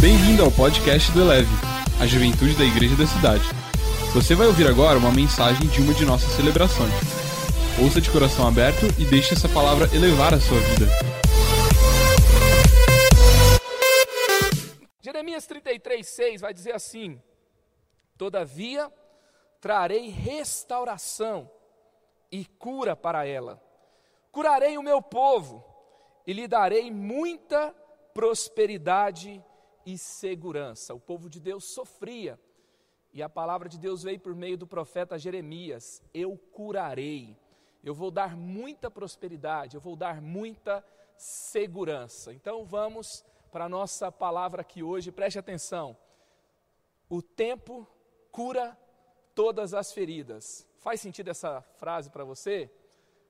Bem-vindo ao podcast do Eleve, a juventude da igreja da cidade. Você vai ouvir agora uma mensagem de uma de nossas celebrações. Ouça de coração aberto e deixe essa palavra elevar a sua vida. Jeremias 33, 6 vai dizer assim: Todavia trarei restauração e cura para ela. Curarei o meu povo e lhe darei muita prosperidade e segurança. O povo de Deus sofria e a palavra de Deus veio por meio do profeta Jeremias: Eu curarei, eu vou dar muita prosperidade, eu vou dar muita segurança. Então vamos para a nossa palavra aqui hoje, preste atenção. O tempo cura todas as feridas. Faz sentido essa frase para você?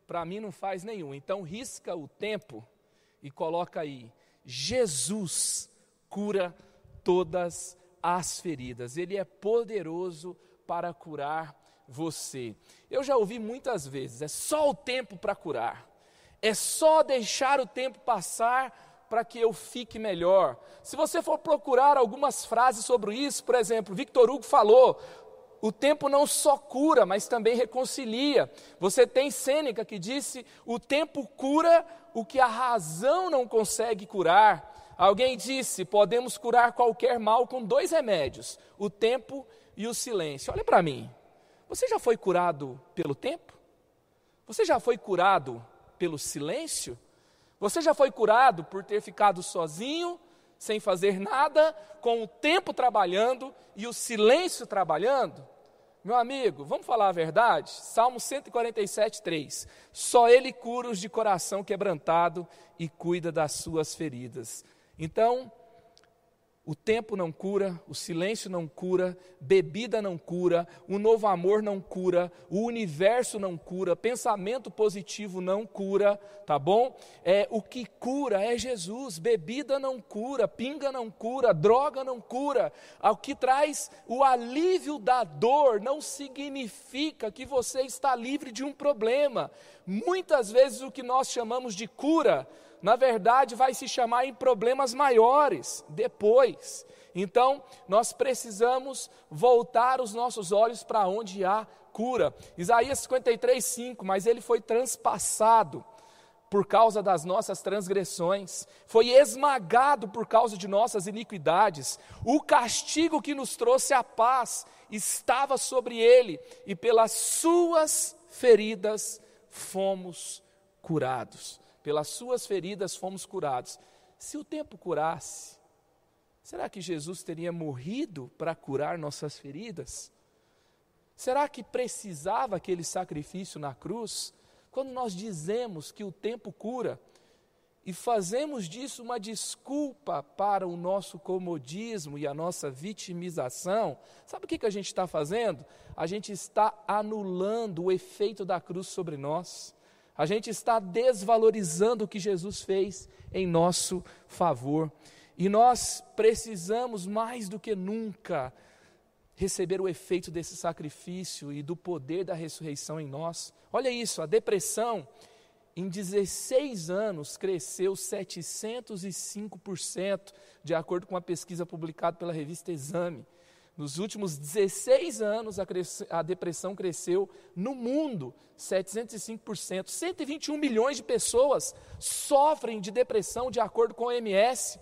Para mim não faz nenhum. Então risca o tempo e coloca aí: Jesus cura todas as feridas. Ele é poderoso para curar você. Eu já ouvi muitas vezes: é só o tempo para curar. É só deixar o tempo passar para que eu fique melhor. Se você for procurar algumas frases sobre isso, por exemplo, Victor Hugo falou: o tempo não só cura, mas também reconcilia. Você tem Sêneca que disse: o tempo cura o que a razão não consegue curar. Alguém disse: podemos curar qualquer mal com dois remédios: o tempo e o silêncio. Olha para mim. Você já foi curado pelo tempo? Você já foi curado pelo silêncio? Você já foi curado por ter ficado sozinho, sem fazer nada, com o tempo trabalhando e o silêncio trabalhando? Meu amigo, vamos falar a verdade? Salmo 147, 3. Só Ele cura os de coração quebrantado e cuida das suas feridas. Então, o tempo não cura, o silêncio não cura, bebida não cura, o novo amor não cura, o universo não cura, pensamento positivo não cura, tá bom? É, o que cura é Jesus, bebida não cura, pinga não cura, droga não cura. O que traz o alívio da dor não significa que você está livre de um problema. Muitas vezes o que nós chamamos de cura na verdade, vai se chamar em problemas maiores depois. Então, nós precisamos voltar os nossos olhos para onde há cura. Isaías 53, 5, mas ele foi transpassado por causa das nossas transgressões, foi esmagado por causa de nossas iniquidades. O castigo que nos trouxe a paz estava sobre ele, e pelas suas feridas fomos curados pelas suas feridas fomos curados. Se o tempo curasse, será que Jesus teria morrido para curar nossas feridas? Será que precisava aquele sacrifício na cruz? Quando nós dizemos que o tempo cura e fazemos disso uma desculpa para o nosso comodismo e a nossa vitimização, sabe o que, que a gente está fazendo? A gente está anulando o efeito da cruz sobre nós a gente está desvalorizando o que Jesus fez em nosso favor. E nós precisamos mais do que nunca receber o efeito desse sacrifício e do poder da ressurreição em nós. Olha isso, a depressão em 16 anos cresceu 705%, de acordo com uma pesquisa publicada pela revista Exame. Nos últimos 16 anos, a, depressão cresceu no mundo 705%. 121 milhões de pessoas sofrem de depressão, de acordo com a OMS.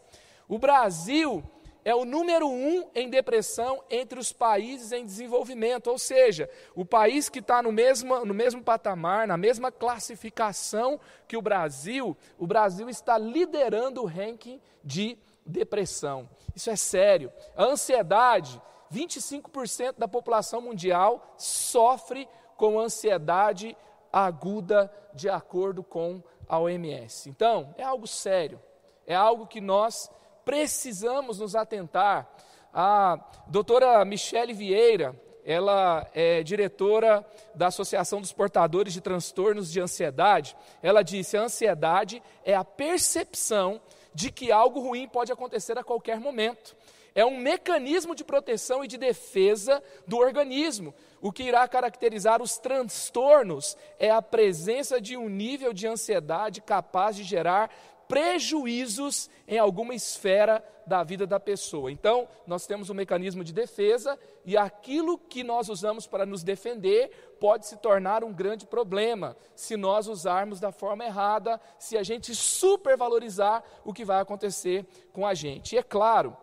O Brasil é o número um em depressão entre os países em desenvolvimento, ou seja, o país que está no mesmo, no mesmo patamar, na mesma classificação que o Brasil, o Brasil está liderando o ranking de depressão. Isso é sério. A ansiedade 25% da população mundial sofre com ansiedade aguda, de acordo com a OMS. Então, é algo sério, é algo que nós precisamos nos atentar. A doutora Michele Vieira, ela é diretora da Associação dos Portadores de Transtornos de Ansiedade. Ela disse: a ansiedade é a percepção de que algo ruim pode acontecer a qualquer momento é um mecanismo de proteção e de defesa do organismo. O que irá caracterizar os transtornos é a presença de um nível de ansiedade capaz de gerar prejuízos em alguma esfera da vida da pessoa. Então, nós temos um mecanismo de defesa e aquilo que nós usamos para nos defender pode se tornar um grande problema se nós usarmos da forma errada, se a gente supervalorizar o que vai acontecer com a gente. E é claro,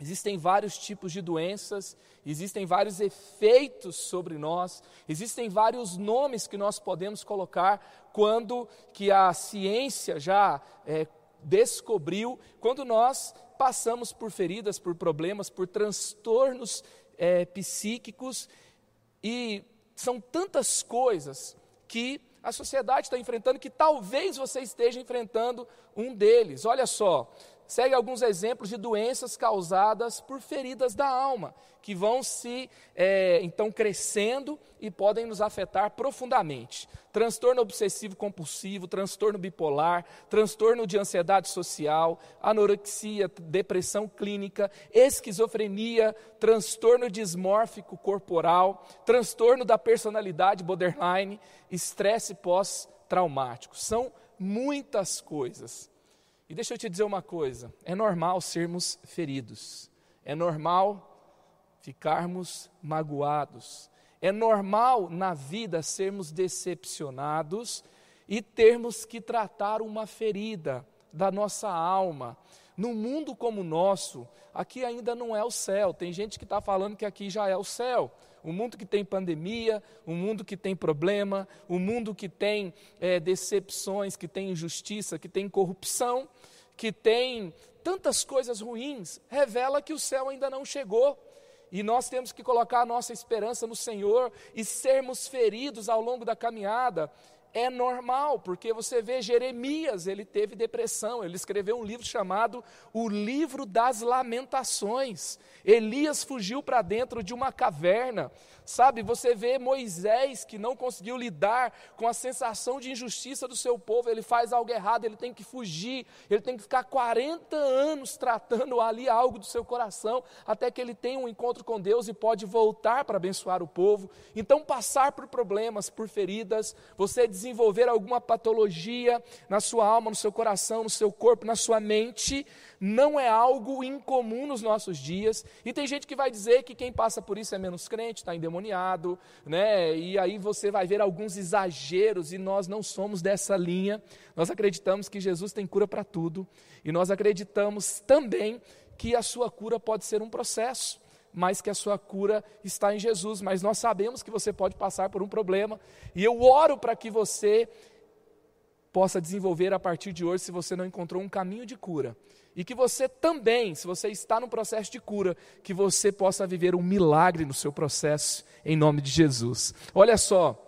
Existem vários tipos de doenças, existem vários efeitos sobre nós, existem vários nomes que nós podemos colocar quando que a ciência já é, descobriu, quando nós passamos por feridas, por problemas, por transtornos é, psíquicos e são tantas coisas que a sociedade está enfrentando que talvez você esteja enfrentando um deles. Olha só, segue alguns exemplos de doenças causadas por feridas da alma, que vão se, é, então, crescendo e podem nos afetar profundamente. Transtorno obsessivo compulsivo, transtorno bipolar, transtorno de ansiedade social, anorexia, depressão clínica, esquizofrenia, transtorno dismórfico corporal, transtorno da personalidade borderline, estresse pós-traumático. São muitas coisas. E deixa eu te dizer uma coisa: é normal sermos feridos, é normal ficarmos magoados, é normal na vida sermos decepcionados e termos que tratar uma ferida da nossa alma. Num mundo como o nosso, aqui ainda não é o céu. Tem gente que está falando que aqui já é o céu. Um mundo que tem pandemia, um mundo que tem problema, um mundo que tem é, decepções, que tem injustiça, que tem corrupção, que tem tantas coisas ruins, revela que o céu ainda não chegou. E nós temos que colocar a nossa esperança no Senhor e sermos feridos ao longo da caminhada é normal, porque você vê Jeremias, ele teve depressão, ele escreveu um livro chamado O Livro das Lamentações. Elias fugiu para dentro de uma caverna, sabe? Você vê Moisés que não conseguiu lidar com a sensação de injustiça do seu povo, ele faz algo errado, ele tem que fugir, ele tem que ficar 40 anos tratando ali algo do seu coração, até que ele tenha um encontro com Deus e pode voltar para abençoar o povo. Então, passar por problemas, por feridas, você desenvolver alguma patologia na sua alma, no seu coração, no seu corpo, na sua mente, não é algo incomum nos nossos dias. E tem gente que vai dizer que quem passa por isso é menos crente, está endemoniado, né? E aí você vai ver alguns exageros, e nós não somos dessa linha. Nós acreditamos que Jesus tem cura para tudo, e nós acreditamos também que a sua cura pode ser um processo mas que a sua cura está em Jesus. Mas nós sabemos que você pode passar por um problema, e eu oro para que você possa desenvolver a partir de hoje, se você não encontrou um caminho de cura. E que você também, se você está no processo de cura, que você possa viver um milagre no seu processo, em nome de Jesus. Olha só,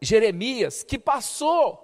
Jeremias, que passou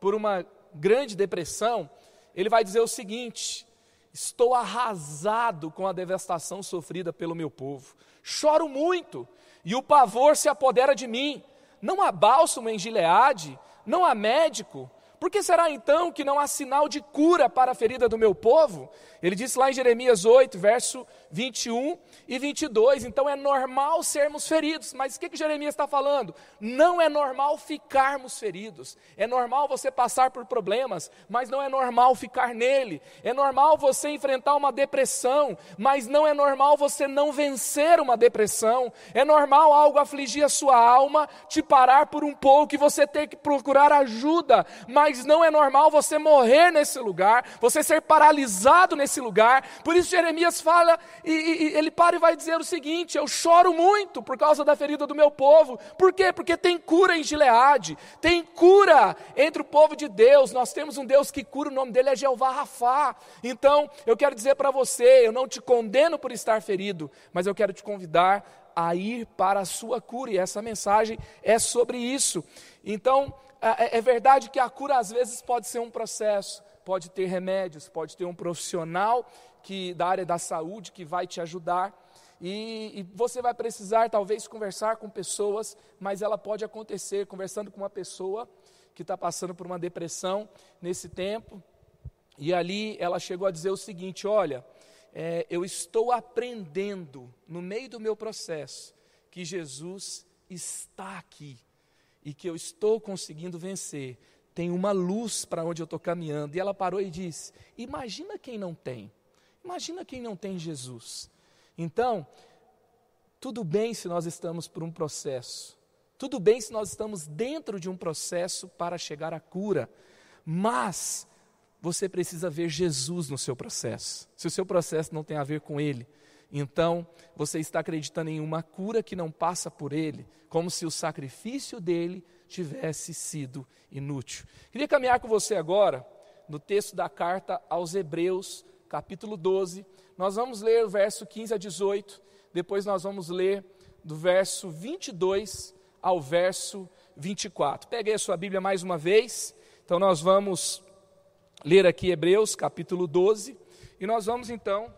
por uma grande depressão, ele vai dizer o seguinte: Estou arrasado com a devastação sofrida pelo meu povo. Choro muito e o pavor se apodera de mim. Não há bálsamo em Gileade, não há médico, por que será então que não há sinal de cura para a ferida do meu povo? Ele disse lá em Jeremias 8, verso 21 e 22. Então é normal sermos feridos, mas o que, que Jeremias está falando? Não é normal ficarmos feridos. É normal você passar por problemas, mas não é normal ficar nele. É normal você enfrentar uma depressão, mas não é normal você não vencer uma depressão. É normal algo afligir a sua alma, te parar por um pouco e você ter que procurar ajuda, mas mas não é normal você morrer nesse lugar, você ser paralisado nesse lugar. Por isso Jeremias fala, e, e, ele para e vai dizer o seguinte: Eu choro muito por causa da ferida do meu povo. Por quê? Porque tem cura em Gileade, tem cura entre o povo de Deus. Nós temos um Deus que cura, o nome dele é Jeová Rafá. Então, eu quero dizer para você, eu não te condeno por estar ferido, mas eu quero te convidar a ir para a sua cura, e essa mensagem é sobre isso. Então, é, é, é verdade que a cura às vezes pode ser um processo, pode ter remédios, pode ter um profissional que da área da saúde que vai te ajudar. E, e, você vai precisar talvez conversar com pessoas, mas ela pode acontecer conversando com uma pessoa que está passando por uma depressão nesse tempo. E ali ela chegou a dizer o seguinte: Olha, é, eu estou aprendendo no meio do meu processo que Jesus está aqui e que eu estou conseguindo vencer tem uma luz para onde eu estou caminhando. E ela parou e disse: Imagina quem não tem. Imagina quem não tem Jesus. Então, tudo bem se nós estamos por um processo. Tudo bem se nós estamos dentro de um processo para chegar à cura. Mas você precisa ver Jesus no seu processo. Se o seu processo não tem a ver com Ele, então você está acreditando em uma cura que não passa por Ele, como se o sacrifício dele tivesse sido inútil. Queria caminhar com você agora no texto da carta aos Hebreus, capítulo 12. Nós vamos ler o verso 15 a 18, depois nós vamos ler do verso 22 ao verso 24. Pegue a sua Bíblia mais uma vez. Então nós vamos ler aqui Hebreus, capítulo 12, e nós vamos então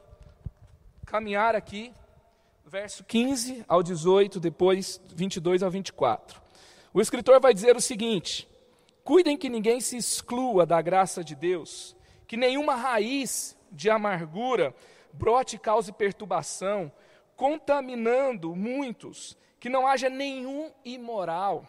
caminhar aqui verso 15 ao 18, depois 22 ao 24. O escritor vai dizer o seguinte: Cuidem que ninguém se exclua da graça de Deus, que nenhuma raiz de amargura brote e cause perturbação, contaminando muitos, que não haja nenhum imoral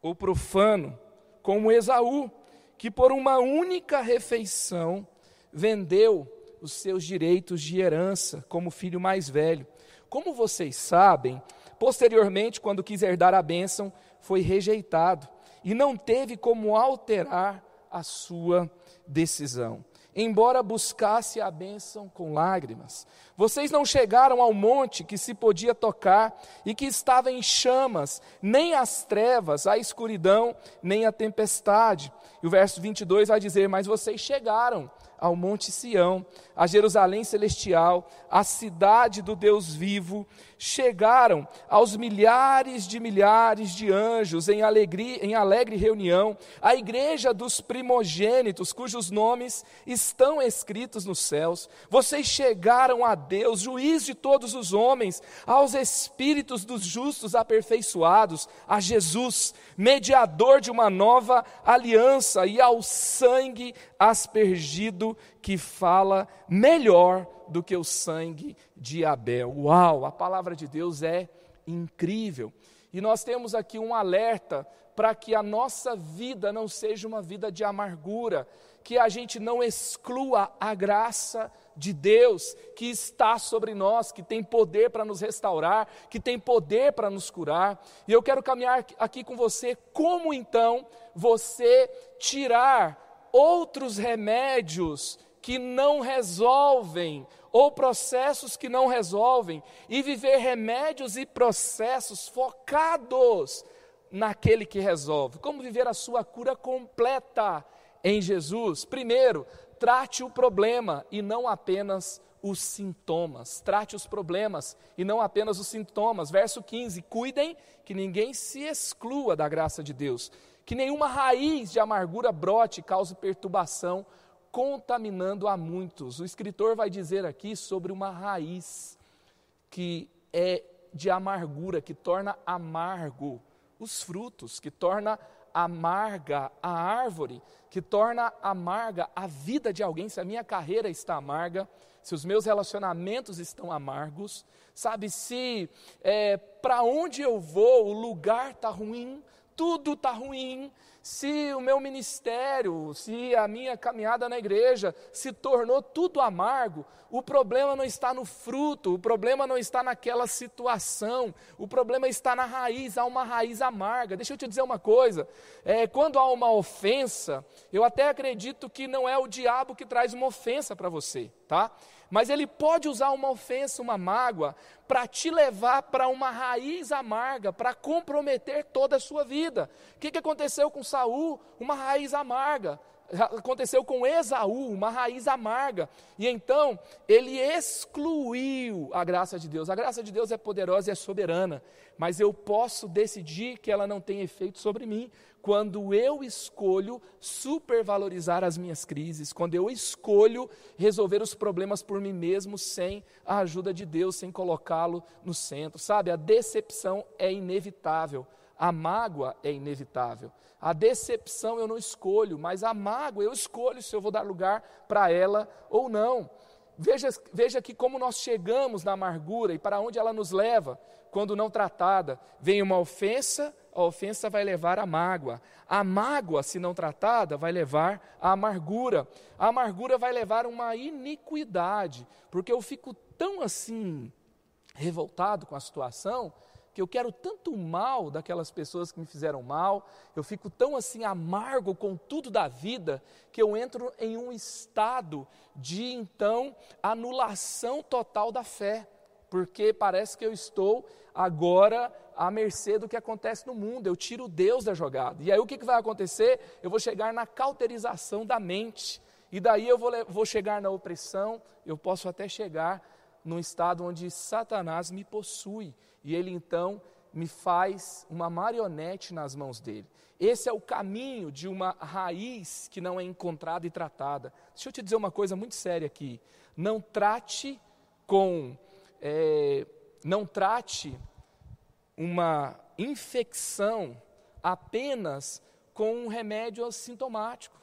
ou profano, como Esaú, que por uma única refeição vendeu os seus direitos de herança como filho mais velho. Como vocês sabem, posteriormente, quando quis herdar a bênção, foi rejeitado e não teve como alterar a sua decisão. Embora buscasse a bênção com lágrimas, vocês não chegaram ao monte que se podia tocar e que estava em chamas, nem as trevas, a escuridão, nem a tempestade. E o verso 22 vai dizer: Mas vocês chegaram ao Monte Sião, a Jerusalém celestial, a cidade do Deus vivo, chegaram aos milhares de milhares de anjos em, alegria, em alegre reunião, a igreja dos primogênitos, cujos nomes estão escritos nos céus. Vocês chegaram a Deus, juiz de todos os homens, aos espíritos dos justos aperfeiçoados, a Jesus, mediador de uma nova aliança, e ao sangue aspergido que fala melhor do que o sangue de Abel. Uau, a palavra de Deus é incrível. E nós temos aqui um alerta para que a nossa vida não seja uma vida de amargura, que a gente não exclua a graça de Deus que está sobre nós, que tem poder para nos restaurar, que tem poder para nos curar. E eu quero caminhar aqui com você como então você tirar outros remédios que não resolvem, ou processos que não resolvem, e viver remédios e processos focados naquele que resolve. Como viver a sua cura completa em Jesus? Primeiro, trate o problema e não apenas os sintomas. Trate os problemas e não apenas os sintomas. Verso 15: Cuidem que ninguém se exclua da graça de Deus, que nenhuma raiz de amargura brote e cause perturbação contaminando a muitos. O escritor vai dizer aqui sobre uma raiz que é de amargura, que torna amargo os frutos, que torna amarga a árvore, que torna amarga a vida de alguém. Se a minha carreira está amarga, se os meus relacionamentos estão amargos, sabe, se é, para onde eu vou o lugar está ruim, tudo está ruim, se o meu ministério, se a minha caminhada na igreja se tornou tudo amargo, o problema não está no fruto, o problema não está naquela situação, o problema está na raiz, há uma raiz amarga. Deixa eu te dizer uma coisa: é, quando há uma ofensa, eu até acredito que não é o diabo que traz uma ofensa para você, tá? Mas ele pode usar uma ofensa, uma mágoa, para te levar para uma raiz amarga, para comprometer toda a sua vida. O que, que aconteceu com Saul? Uma raiz amarga. Aconteceu com Esaú, uma raiz amarga. E então ele excluiu a graça de Deus. A graça de Deus é poderosa e é soberana, mas eu posso decidir que ela não tem efeito sobre mim, quando eu escolho supervalorizar as minhas crises, quando eu escolho resolver os problemas por mim mesmo sem a ajuda de Deus, sem colocá-lo no centro. Sabe, a decepção é inevitável, a mágoa é inevitável. A decepção eu não escolho, mas a mágoa eu escolho se eu vou dar lugar para ela ou não. Veja, veja que como nós chegamos na amargura e para onde ela nos leva, quando não tratada. Vem uma ofensa a ofensa vai levar à mágoa. A mágoa, se não tratada, vai levar à amargura. A amargura vai levar a uma iniquidade, porque eu fico tão assim revoltado com a situação que eu quero tanto mal daquelas pessoas que me fizeram mal, eu fico tão assim amargo com tudo da vida, que eu entro em um estado de então anulação total da fé, porque parece que eu estou agora à mercê do que acontece no mundo, eu tiro Deus da jogada. E aí o que, que vai acontecer? Eu vou chegar na cauterização da mente, e daí eu vou, vou chegar na opressão, eu posso até chegar num estado onde Satanás me possui e ele então me faz uma marionete nas mãos dele. Esse é o caminho de uma raiz que não é encontrada e tratada. Deixa eu te dizer uma coisa muito séria aqui. Não trate com, é, não trate uma infecção apenas com um remédio assintomático.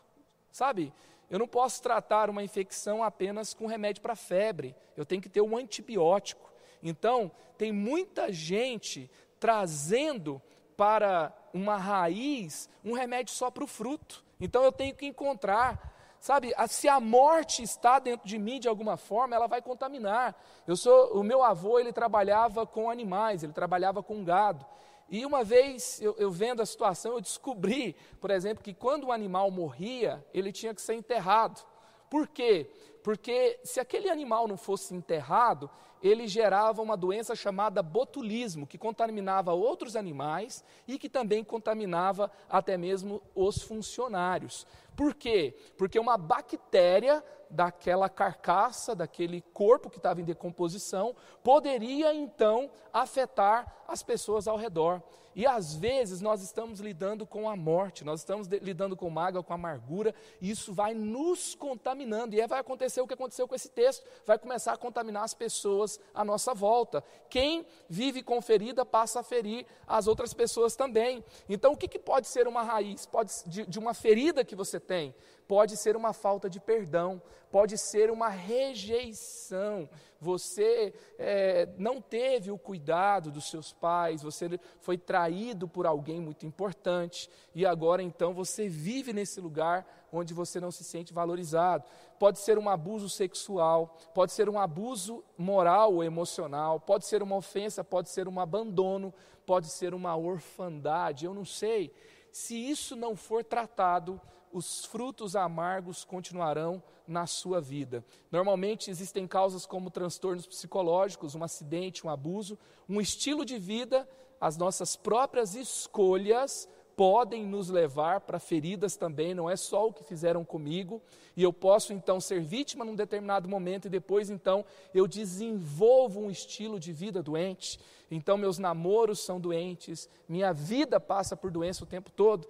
Sabe? Eu não posso tratar uma infecção apenas com remédio para febre. Eu tenho que ter um antibiótico. Então, tem muita gente trazendo para uma raiz um remédio só para o fruto. Então, eu tenho que encontrar sabe, se a morte está dentro de mim de alguma forma, ela vai contaminar. Eu sou, o meu avô, ele trabalhava com animais, ele trabalhava com gado. E uma vez, eu, eu, vendo a situação, eu descobri, por exemplo, que quando o animal morria, ele tinha que ser enterrado. Por quê? Porque se aquele animal não fosse enterrado, ele gerava uma doença chamada botulismo, que contaminava outros animais e que também contaminava até mesmo os funcionários. Por quê? Porque uma bactéria daquela carcaça, daquele corpo que estava em decomposição, poderia então afetar as pessoas ao redor. E às vezes nós estamos lidando com a morte, nós estamos lidando com mágoa, com amargura, e isso vai nos contaminando. E aí vai acontecer o que aconteceu com esse texto: vai começar a contaminar as pessoas à nossa volta. Quem vive com ferida passa a ferir as outras pessoas também. Então, o que, que pode ser uma raiz pode, de, de uma ferida que você tem? Pode ser uma falta de perdão, pode ser uma rejeição. Você é, não teve o cuidado dos seus pais, você foi traído por alguém muito importante e agora então você vive nesse lugar onde você não se sente valorizado. Pode ser um abuso sexual, pode ser um abuso moral ou emocional, pode ser uma ofensa, pode ser um abandono, pode ser uma orfandade, eu não sei. Se isso não for tratado, os frutos amargos continuarão na sua vida. Normalmente existem causas como transtornos psicológicos, um acidente, um abuso, um estilo de vida, as nossas próprias escolhas podem nos levar para feridas também, não é só o que fizeram comigo, e eu posso então ser vítima num determinado momento e depois então eu desenvolvo um estilo de vida doente. Então meus namoros são doentes, minha vida passa por doença o tempo todo.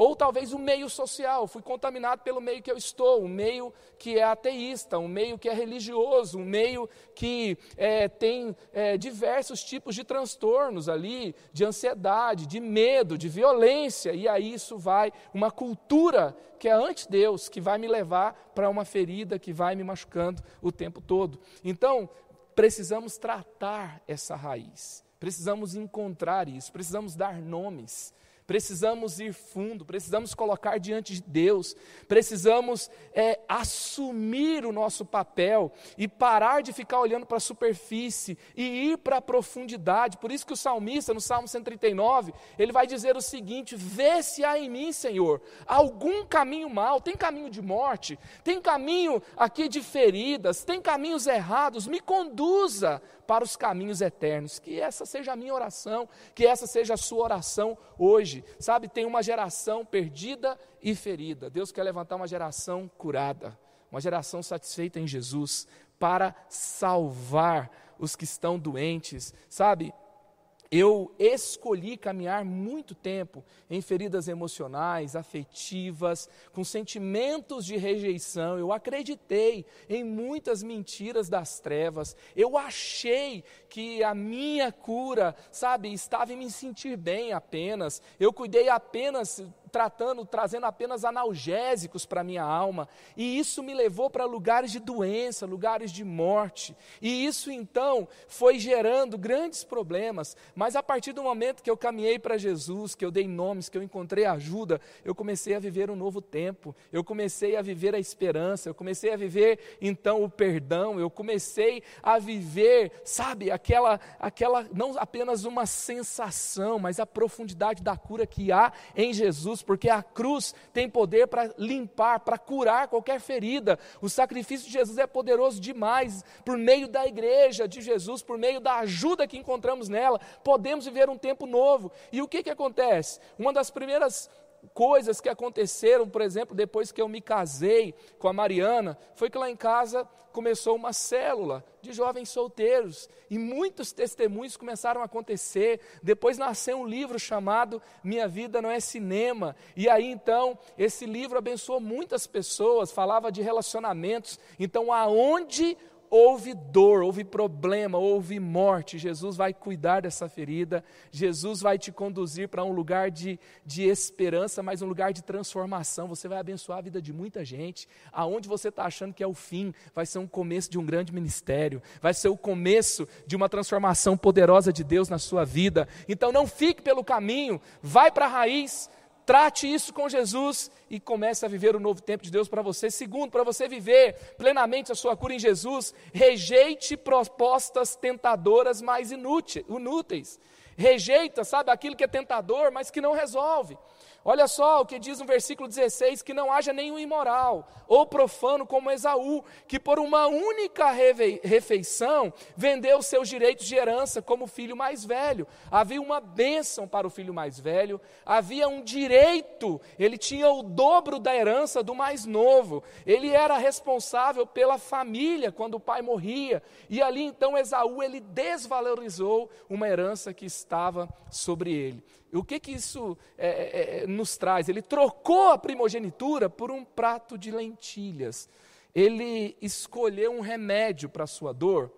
Ou talvez o meio social, fui contaminado pelo meio que eu estou, um meio que é ateísta, um meio que é religioso, um meio que é, tem é, diversos tipos de transtornos ali, de ansiedade, de medo, de violência, e aí isso vai, uma cultura que é anti-Deus, que vai me levar para uma ferida que vai me machucando o tempo todo. Então, precisamos tratar essa raiz, precisamos encontrar isso, precisamos dar nomes precisamos ir fundo, precisamos colocar diante de Deus, precisamos é, assumir o nosso papel e parar de ficar olhando para a superfície e ir para a profundidade. Por isso que o salmista, no Salmo 139, ele vai dizer o seguinte: Vê se há em mim, Senhor, algum caminho mal, tem caminho de morte, tem caminho aqui de feridas, tem caminhos errados, me conduza para os caminhos eternos. Que essa seja a minha oração, que essa seja a sua oração hoje. Sabe, tem uma geração perdida e ferida. Deus quer levantar uma geração curada, uma geração satisfeita em Jesus, para salvar os que estão doentes. Sabe, eu escolhi caminhar muito tempo em feridas emocionais, afetivas, com sentimentos de rejeição. Eu acreditei em muitas mentiras das trevas. Eu achei que a minha cura, sabe, estava em me sentir bem apenas. Eu cuidei apenas tratando, trazendo apenas analgésicos para minha alma, e isso me levou para lugares de doença, lugares de morte, e isso então foi gerando grandes problemas. Mas a partir do momento que eu caminhei para Jesus, que eu dei nomes, que eu encontrei ajuda, eu comecei a viver um novo tempo, eu comecei a viver a esperança, eu comecei a viver então o perdão, eu comecei a viver, sabe, aquela, aquela não apenas uma sensação, mas a profundidade da cura que há em Jesus, porque a cruz tem poder para limpar, para curar qualquer ferida. O sacrifício de Jesus é poderoso demais. Por meio da igreja de Jesus, por meio da ajuda que encontramos nela, podemos viver um tempo novo. E o que, que acontece? Uma das primeiras coisas que aconteceram, por exemplo, depois que eu me casei com a Mariana, foi que lá em casa começou uma célula de jovens solteiros e muitos testemunhos começaram a acontecer. Depois nasceu um livro chamado Minha Vida Não é Cinema, e aí então esse livro abençoou muitas pessoas, falava de relacionamentos. Então, aonde houve dor, houve problema, houve morte, Jesus vai cuidar dessa ferida, Jesus vai te conduzir para um lugar de, de esperança, mas um lugar de transformação. Você vai abençoar a vida de muita gente. Aonde você está achando que é o fim, vai ser um começo de um grande ministério, vai ser o começo de uma transformação poderosa de Deus na sua vida. Então não fique pelo caminho, vai para a raiz Trate isso com Jesus e comece a viver o novo tempo de Deus para você. Segundo, para você viver plenamente a sua cura em Jesus, rejeite propostas tentadoras mais inúteis. Rejeita, sabe, aquilo que é tentador, mas que não resolve. Olha só o que diz no versículo 16: que não haja nenhum imoral ou profano como Esaú, que por uma única refeição vendeu seus direitos de herança como filho mais velho. Havia uma bênção para o filho mais velho, havia um direito, ele tinha o dobro da herança do mais novo, ele era responsável pela família quando o pai morria, e ali então Esaú ele desvalorizou uma herança que estava sobre ele. O que, que isso é, é, é, nos traz? Ele trocou a primogenitura por um prato de lentilhas. Ele escolheu um remédio para a sua dor.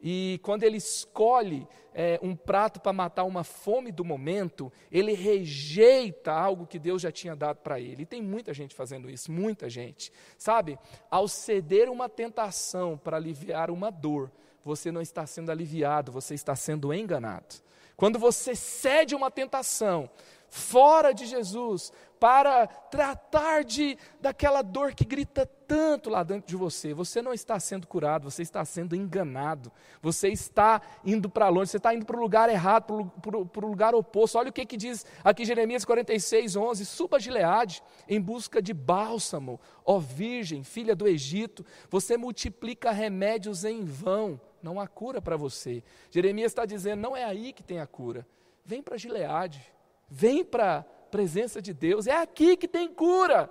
E quando ele escolhe é, um prato para matar uma fome do momento, ele rejeita algo que Deus já tinha dado para ele. E tem muita gente fazendo isso, muita gente. Sabe, ao ceder uma tentação para aliviar uma dor, você não está sendo aliviado, você está sendo enganado. Quando você cede uma tentação fora de Jesus para tratar de daquela dor que grita tanto lá dentro de você, você não está sendo curado, você está sendo enganado, você está indo para longe, você está indo para o lugar errado, para o lugar oposto. Olha o que, que diz aqui Jeremias 46, 11: Suba Gileade em busca de bálsamo, ó Virgem, filha do Egito, você multiplica remédios em vão não há cura para você. Jeremias está dizendo: não é aí que tem a cura. Vem para Gileade, vem para a presença de Deus, é aqui que tem cura.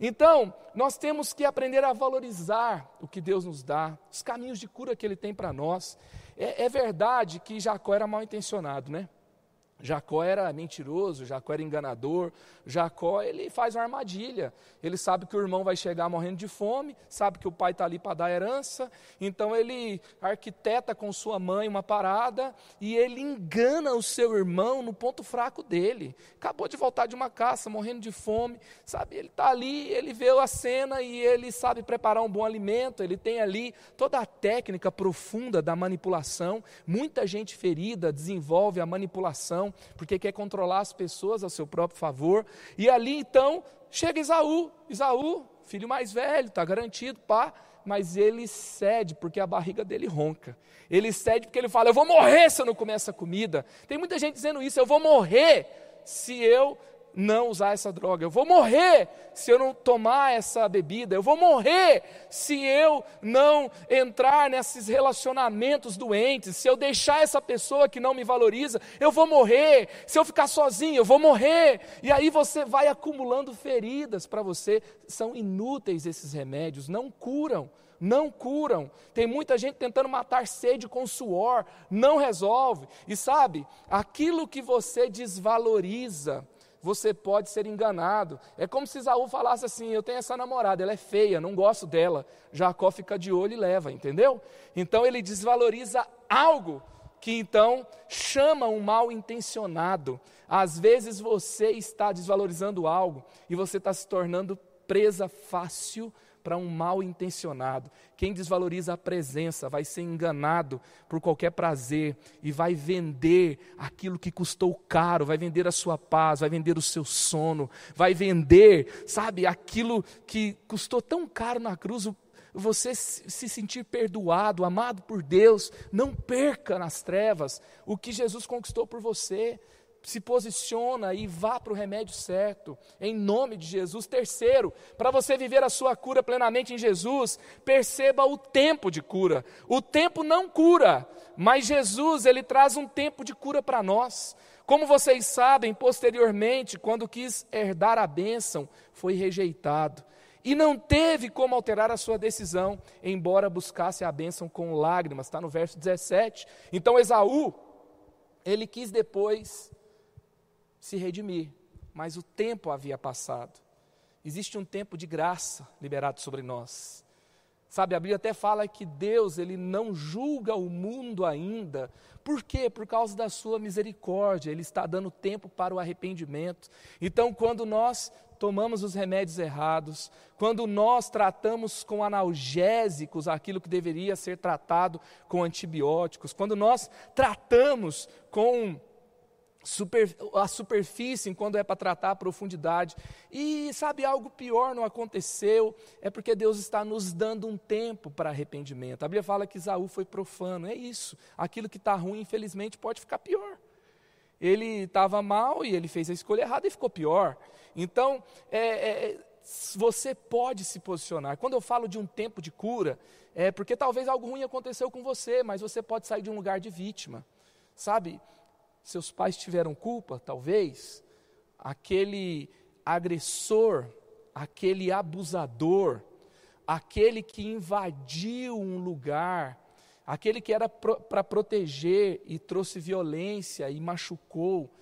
Então, nós temos que aprender a valorizar o que Deus nos dá, os caminhos de cura que Ele tem para nós. É, é verdade que Jacó era mal intencionado, né? Jacó era mentiroso, Jacó era enganador, Jacó ele faz uma armadilha. Ele sabe que o irmão vai chegar morrendo de fome, sabe que o pai está ali para dar herança, então ele arquiteta com sua mãe uma parada e ele engana o seu irmão no ponto fraco dele. Acabou de voltar de uma caça, morrendo de fome, sabe? Ele está ali, ele vê a cena e ele sabe preparar um bom alimento, ele tem ali toda a técnica profunda da manipulação. Muita gente ferida desenvolve a manipulação porque quer controlar as pessoas a seu próprio favor. E ali então chega Isaú, Isaú, filho mais velho, está garantido, pá, mas ele cede porque a barriga dele ronca. Ele cede porque ele fala: Eu vou morrer se eu não comer essa comida. Tem muita gente dizendo isso: Eu vou morrer se eu não usar essa droga. Eu vou morrer se eu não tomar essa bebida. Eu vou morrer se eu não entrar nesses relacionamentos doentes. Se eu deixar essa pessoa que não me valoriza, eu vou morrer. Se eu ficar sozinho, eu vou morrer. E aí você vai acumulando feridas para você. São inúteis esses remédios, não curam não curam. Tem muita gente tentando matar sede com suor, não resolve. E sabe, aquilo que você desvaloriza, você pode ser enganado. É como se Isaú falasse assim: Eu tenho essa namorada, ela é feia, não gosto dela. Jacó fica de olho e leva, entendeu? Então ele desvaloriza algo que então chama um mal intencionado. Às vezes você está desvalorizando algo e você está se tornando presa fácil para um mal intencionado. Quem desvaloriza a presença vai ser enganado por qualquer prazer e vai vender aquilo que custou caro, vai vender a sua paz, vai vender o seu sono, vai vender, sabe, aquilo que custou tão caro na cruz, você se sentir perdoado, amado por Deus, não perca nas trevas o que Jesus conquistou por você se posiciona e vá para o remédio certo, em nome de Jesus. Terceiro, para você viver a sua cura plenamente em Jesus, perceba o tempo de cura. O tempo não cura, mas Jesus, ele traz um tempo de cura para nós. Como vocês sabem, posteriormente, quando quis herdar a bênção, foi rejeitado. E não teve como alterar a sua decisão, embora buscasse a bênção com lágrimas, está no verso 17. Então Esaú, ele quis depois se redimir, mas o tempo havia passado. Existe um tempo de graça liberado sobre nós. Sabe, a Bíblia até fala que Deus, ele não julga o mundo ainda. Por quê? Por causa da sua misericórdia, ele está dando tempo para o arrependimento. Então, quando nós tomamos os remédios errados, quando nós tratamos com analgésicos aquilo que deveria ser tratado com antibióticos, quando nós tratamos com super, a superfície quando é para tratar a profundidade. E sabe, algo pior não aconteceu, é porque Deus está nos dando um tempo para arrependimento. A Bíblia fala que Isaú foi profano, é isso. Aquilo que está ruim, infelizmente, pode ficar pior. Ele estava mal e ele fez a escolha errada e ficou pior. Então, é, é, você pode se posicionar. Quando eu falo de um tempo de cura, é porque talvez algo ruim aconteceu com você, mas você pode sair de um lugar de vítima. Sabe, seus pais tiveram culpa, talvez, aquele agressor, aquele abusador, aquele que invadiu um lugar, aquele que era para pro, proteger e trouxe violência e machucou,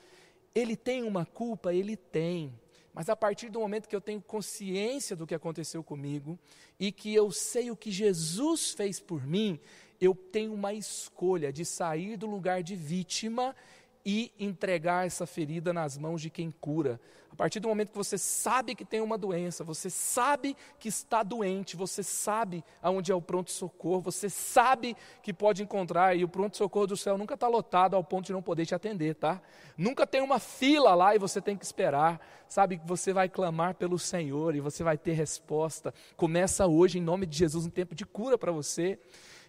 ele tem uma culpa? Ele tem. Mas a partir do momento que eu tenho consciência do que aconteceu comigo e que eu sei o que Jesus fez por mim, eu tenho uma escolha de sair do lugar de vítima e entregar essa ferida nas mãos de quem cura. A partir do momento que você sabe que tem uma doença, você sabe que está doente, você sabe aonde é o pronto-socorro, você sabe que pode encontrar, e o pronto-socorro do céu nunca está lotado ao ponto de não poder te atender, tá? Nunca tem uma fila lá e você tem que esperar, sabe? que Você vai clamar pelo Senhor e você vai ter resposta. Começa hoje, em nome de Jesus, um tempo de cura para você.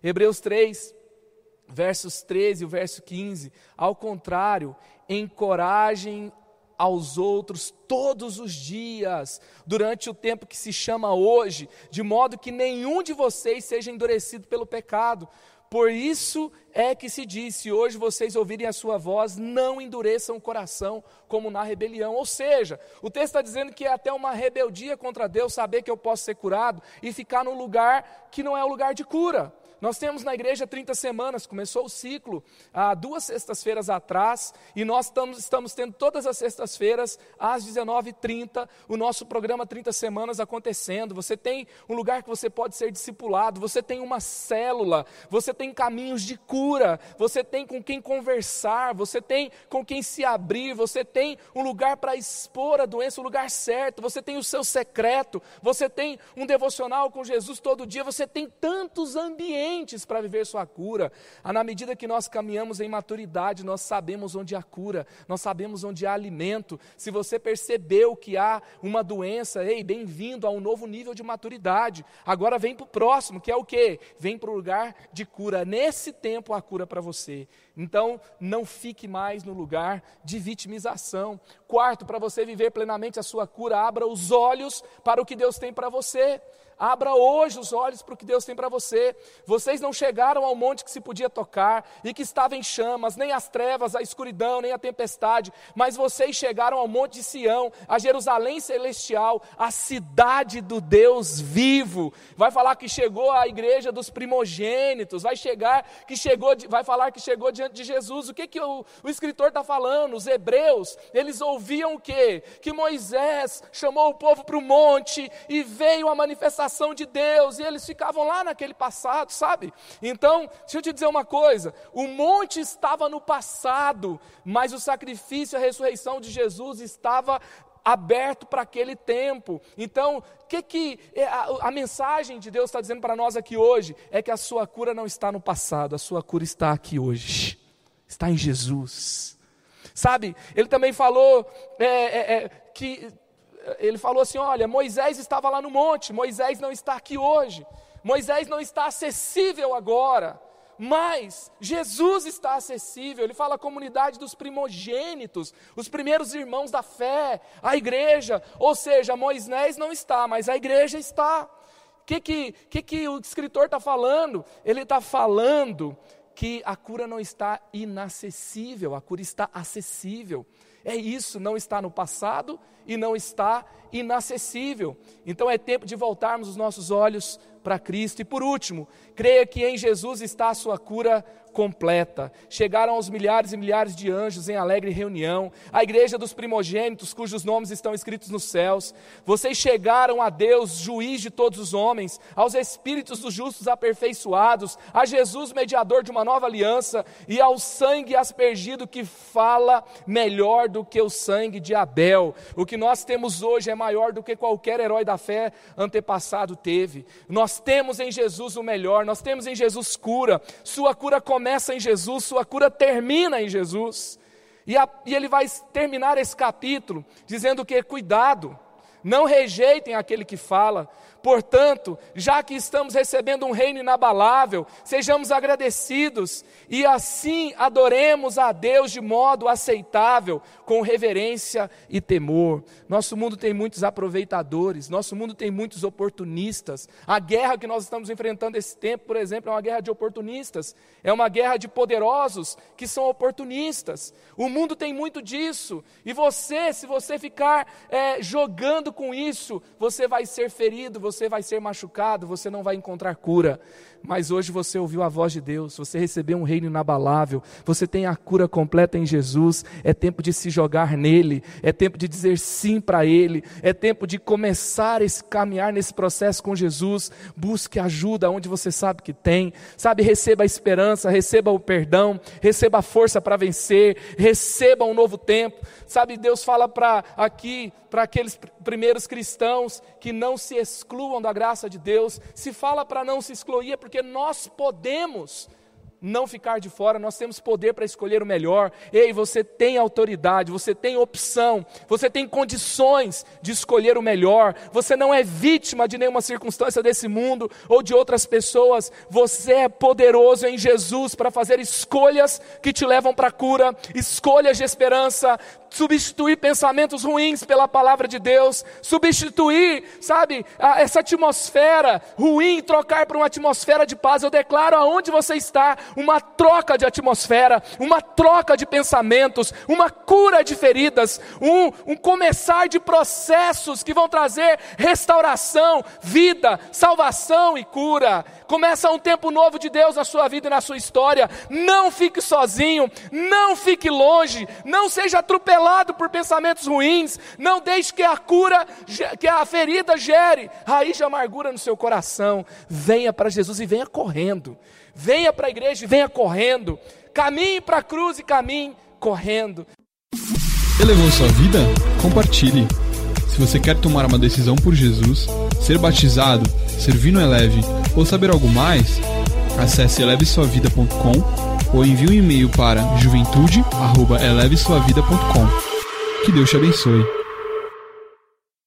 Hebreus 3, versos 13 e o verso 15. Ao contrário, encorajem aos outros todos os dias, durante o tempo que se chama hoje, de modo que nenhum de vocês seja endurecido pelo pecado. Por isso é que se diz: se hoje vocês ouvirem a sua voz, não endureçam o coração como na rebelião. Ou seja, o texto está dizendo que é até uma rebeldia contra Deus saber que eu posso ser curado e ficar num lugar que não é o lugar de cura. Nós temos na igreja 30 semanas, começou o ciclo há duas sextas-feiras atrás, e nós estamos, estamos tendo todas as sextas-feiras, às 19h30, o nosso programa 30 semanas acontecendo. Você tem um lugar que você pode ser discipulado, você tem uma célula, você tem caminhos de cura, você tem com quem conversar, você tem com quem se abrir, você tem um lugar para expor a doença, o lugar certo, você tem o seu secreto, você tem um devocional com Jesus todo dia, você tem tantos ambientes para viver sua cura. Ah, na medida que nós caminhamos em maturidade, nós sabemos onde há cura, nós sabemos onde há alimento. Se você percebeu que há uma doença, ei, bem-vindo a um novo nível de maturidade. Agora vem para o próximo, que é o quê? Vem para o lugar de cura. Nesse tempo há cura para você. Então, não fique mais no lugar de vitimização. Quarto, para você viver plenamente a sua cura, abra os olhos para o que Deus tem para você. Abra hoje os olhos para o que Deus tem para você. Vocês não chegaram ao monte que se podia tocar e que estava em chamas, nem as trevas, a escuridão, nem a tempestade, mas vocês chegaram ao monte de Sião, a Jerusalém celestial, a cidade do Deus vivo. Vai falar que chegou a igreja dos primogênitos, vai chegar que chegou, vai falar que chegou diante de Jesus. O que que o, o escritor está falando? Os hebreus, eles ouviam o quê? Que Moisés chamou o povo para o monte e veio a manifestação manifestação de Deus, e eles ficavam lá naquele passado, sabe? Então, deixa eu te dizer uma coisa: o monte estava no passado, mas o sacrifício e a ressurreição de Jesus estava aberto para aquele tempo. Então, o que, que é, a, a mensagem de Deus está dizendo para nós aqui hoje é que a sua cura não está no passado, a sua cura está aqui hoje, está em Jesus. Sabe, ele também falou é, é, é que ele falou assim: olha, Moisés estava lá no monte, Moisés não está aqui hoje, Moisés não está acessível agora, mas Jesus está acessível. Ele fala a comunidade dos primogênitos, os primeiros irmãos da fé, a igreja, ou seja, Moisés não está, mas a igreja está. O que, que, que, que o escritor está falando? Ele está falando que a cura não está inacessível, a cura está acessível. É isso, não está no passado e não está inacessível. Então é tempo de voltarmos os nossos olhos para Cristo. E por último, creia que em Jesus está a sua cura completa. Chegaram aos milhares e milhares de anjos em alegre reunião, a igreja dos primogênitos, cujos nomes estão escritos nos céus. Vocês chegaram a Deus, juiz de todos os homens, aos espíritos dos justos aperfeiçoados, a Jesus, mediador de uma nova aliança, e ao sangue aspergido que fala melhor do que o sangue de Abel. O que nós temos hoje é maior do que qualquer herói da fé antepassado teve. Nós temos em Jesus o melhor, nós temos em Jesus cura. Sua cura começa em Jesus, sua cura termina em Jesus. E, a, e ele vai terminar esse capítulo dizendo que cuidado, não rejeitem aquele que fala, Portanto, já que estamos recebendo um reino inabalável, sejamos agradecidos e assim adoremos a Deus de modo aceitável, com reverência e temor. Nosso mundo tem muitos aproveitadores, nosso mundo tem muitos oportunistas. A guerra que nós estamos enfrentando esse tempo, por exemplo, é uma guerra de oportunistas, é uma guerra de poderosos que são oportunistas. O mundo tem muito disso, e você, se você ficar é, jogando com isso, você vai ser ferido, você você vai ser machucado, você não vai encontrar cura. Mas hoje você ouviu a voz de Deus, você recebeu um reino inabalável, você tem a cura completa em Jesus. É tempo de se jogar nele, é tempo de dizer sim para ele, é tempo de começar a caminhar nesse processo com Jesus. Busque ajuda onde você sabe que tem, sabe? Receba a esperança, receba o perdão, receba a força para vencer, receba um novo tempo, sabe? Deus fala para aqui, para aqueles primeiros cristãos que não se excluam da graça de Deus, se fala para não se excluir, é porque porque nós podemos não ficar de fora, nós temos poder para escolher o melhor. Ei, você tem autoridade, você tem opção, você tem condições de escolher o melhor. Você não é vítima de nenhuma circunstância desse mundo ou de outras pessoas. Você é poderoso em Jesus para fazer escolhas que te levam para a cura, escolhas de esperança, substituir pensamentos ruins pela palavra de Deus, substituir, sabe, essa atmosfera ruim, trocar por uma atmosfera de paz. Eu declaro aonde você está, uma troca de atmosfera, uma troca de pensamentos, uma cura de feridas, um, um começar de processos que vão trazer restauração, vida, salvação e cura. Começa um tempo novo de Deus na sua vida e na sua história. Não fique sozinho, não fique longe, não seja atropelado por pensamentos ruins, não deixe que a cura, que a ferida gere raiz de amargura no seu coração. Venha para Jesus e venha correndo. Venha para a igreja e venha correndo. Caminhe para a cruz e caminhe correndo. Elevou sua vida? Compartilhe. Se você quer tomar uma decisão por Jesus, ser batizado, servir no Eleve ou saber algo mais, acesse elevesuavida.com ou envie um e-mail para juventude@elevesuavida.com. Que Deus te abençoe.